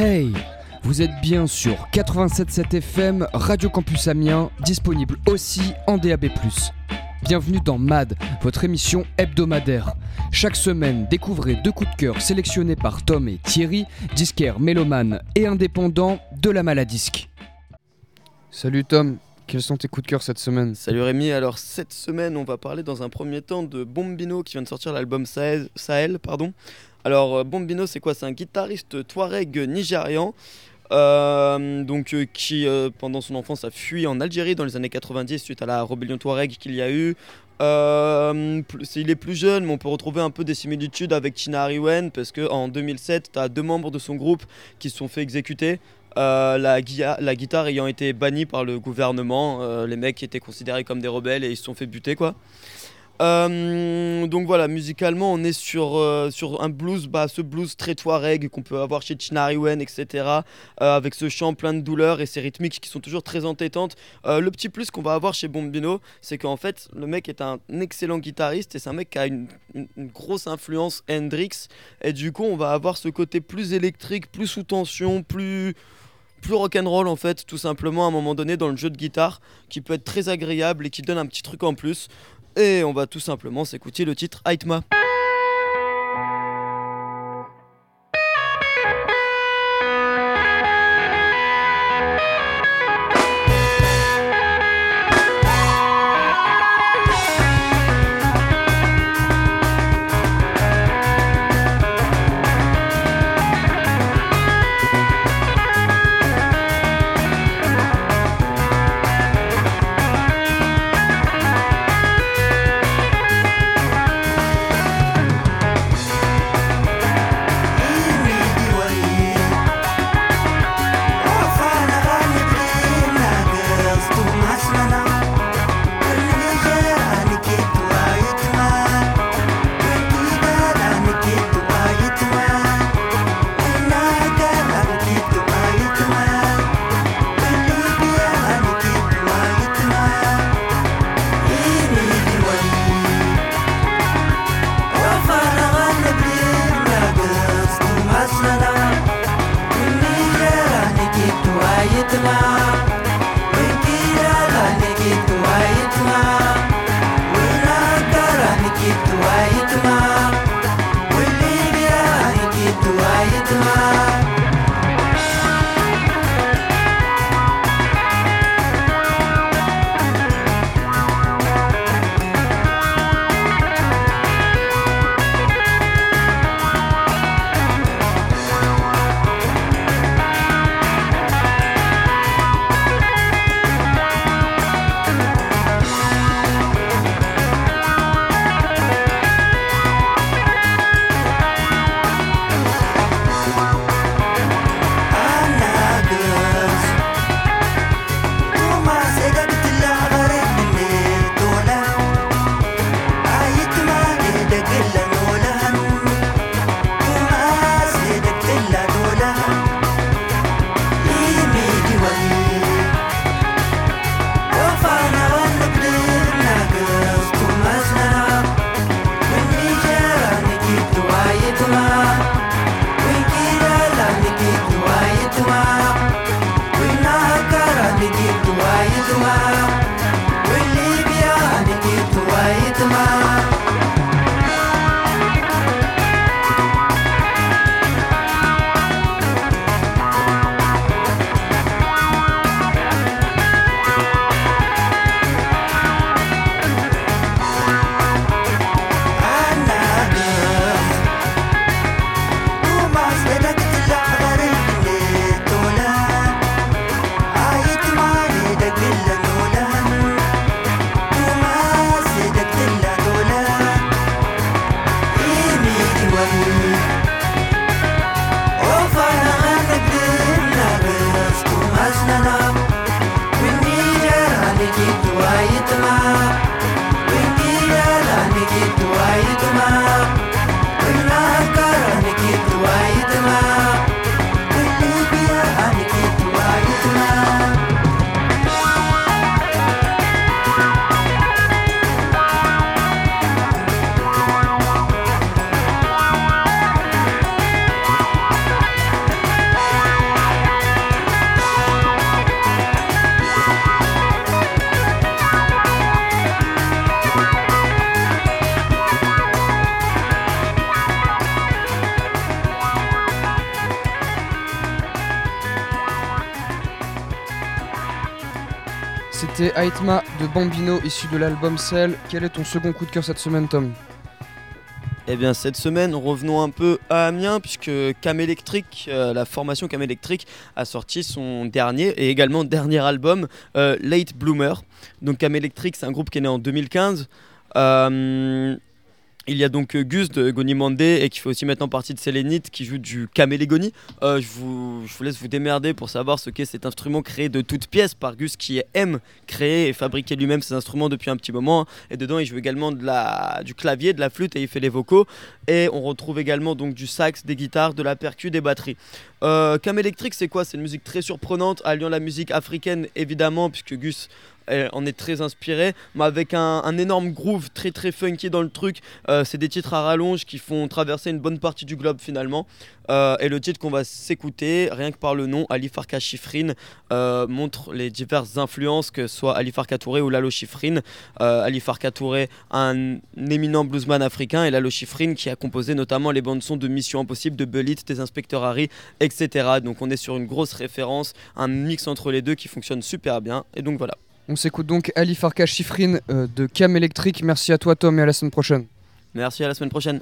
Hey Vous êtes bien sur 87.7 FM, Radio Campus Amiens, disponible aussi en DAB+. Bienvenue dans MAD, votre émission hebdomadaire. Chaque semaine, découvrez deux coups de cœur sélectionnés par Tom et Thierry, disquaires mélomanes et indépendants de la maladisque. Salut Tom, quels sont tes coups de cœur cette semaine? Salut Rémi, alors cette semaine on va parler dans un premier temps de Bombino qui vient de sortir l'album Sahel, Sahel, pardon. Alors euh, Bombino c'est quoi? C'est un guitariste touareg nigérian euh, donc, euh, qui pendant son enfance a fui en Algérie dans les années 90 suite à la rébellion touareg qu'il y a eu. il est plus jeune, mais on peut retrouver un peu des similitudes avec Tina Ariwen parce qu'en 2007, tu as deux membres de son groupe qui se sont fait exécuter. la, la, guitare ayant été bannie par le gouvernement, les mecs étaient considérés comme des rebelles et ils se sont fait buter quoi. Euh, donc voilà, musicalement, on est sur, euh, sur un blues, bah, ce blues très touareg qu'on peut avoir chez Chinariwen, etc. Euh, avec ce chant plein de douleur et ces rythmiques qui sont toujours très entêtantes. le petit plus qu'on va avoir chez Bombino, c'est qu'en fait, le mec est un excellent guitariste et c'est un mec qui a une, grosse influence Hendrix. Et du coup, on va avoir ce côté plus électrique, plus sous tension, plus plus rock'n'roll en fait, tout simplement à un moment donné dans le jeu de guitare, qui peut être très agréable et qui donne un petit truc en plus. Et on va tout simplement s'écouter le titre Aitma. C'était Aitma de Bambino, issu de l'album Cell. Quel est ton second coup de cœur cette semaine, Tom? Eh bien cette semaine, revenons un peu à Amiens puisque Cam Electric, euh, la formation Cam Electric a sorti son dernier et également dernier album euh, Late Bloomer. Donc Cam Electric, c'est un groupe qui est né en 2015. Il y a donc euh, Gus de Gonimande et qui fait aussi maintenant partie de Sélénite qui joue du camélégoni. Euh, je, vous, laisse vous démerder pour savoir ce qu'est cet instrument créé de toutes pièces par Gus qui aime créer et fabriquer lui-même ses instruments depuis un petit moment. Et dedans, il joue également du clavier, de la flûte et il fait les vocaux. Et on retrouve également donc du sax, des guitares, de la percu, des batteries. Euh, électrique, c'est quoi? C'est une musique très surprenante, alliant la musique africaine évidemment, puisque Gus on est très inspiré, mais avec un, énorme groove très très funky dans le truc. Euh, c'est des titres à rallonge qui font traverser une bonne partie du globe finalement. Euh, et le titre qu'on va s'écouter, rien que par le nom, Ali Farka Chifrine, euh, montre les diverses influences que soit Ali Farka Touré ou Lalo Chifrine. Ali Farka Touré, un éminent bluesman africain, et Lalo Chifrine qui a composé notamment les bandes son de Mission Impossible, de Belit, des Inspecteurs Harry, etc. Donc on est sur une grosse référence, un mix entre les deux qui fonctionne super bien. Et donc voilà. On s'écoute donc Ali Farka Chifrine euh, de Cam Electric. Merci à toi Tom et à la semaine prochaine. Merci à la semaine prochaine.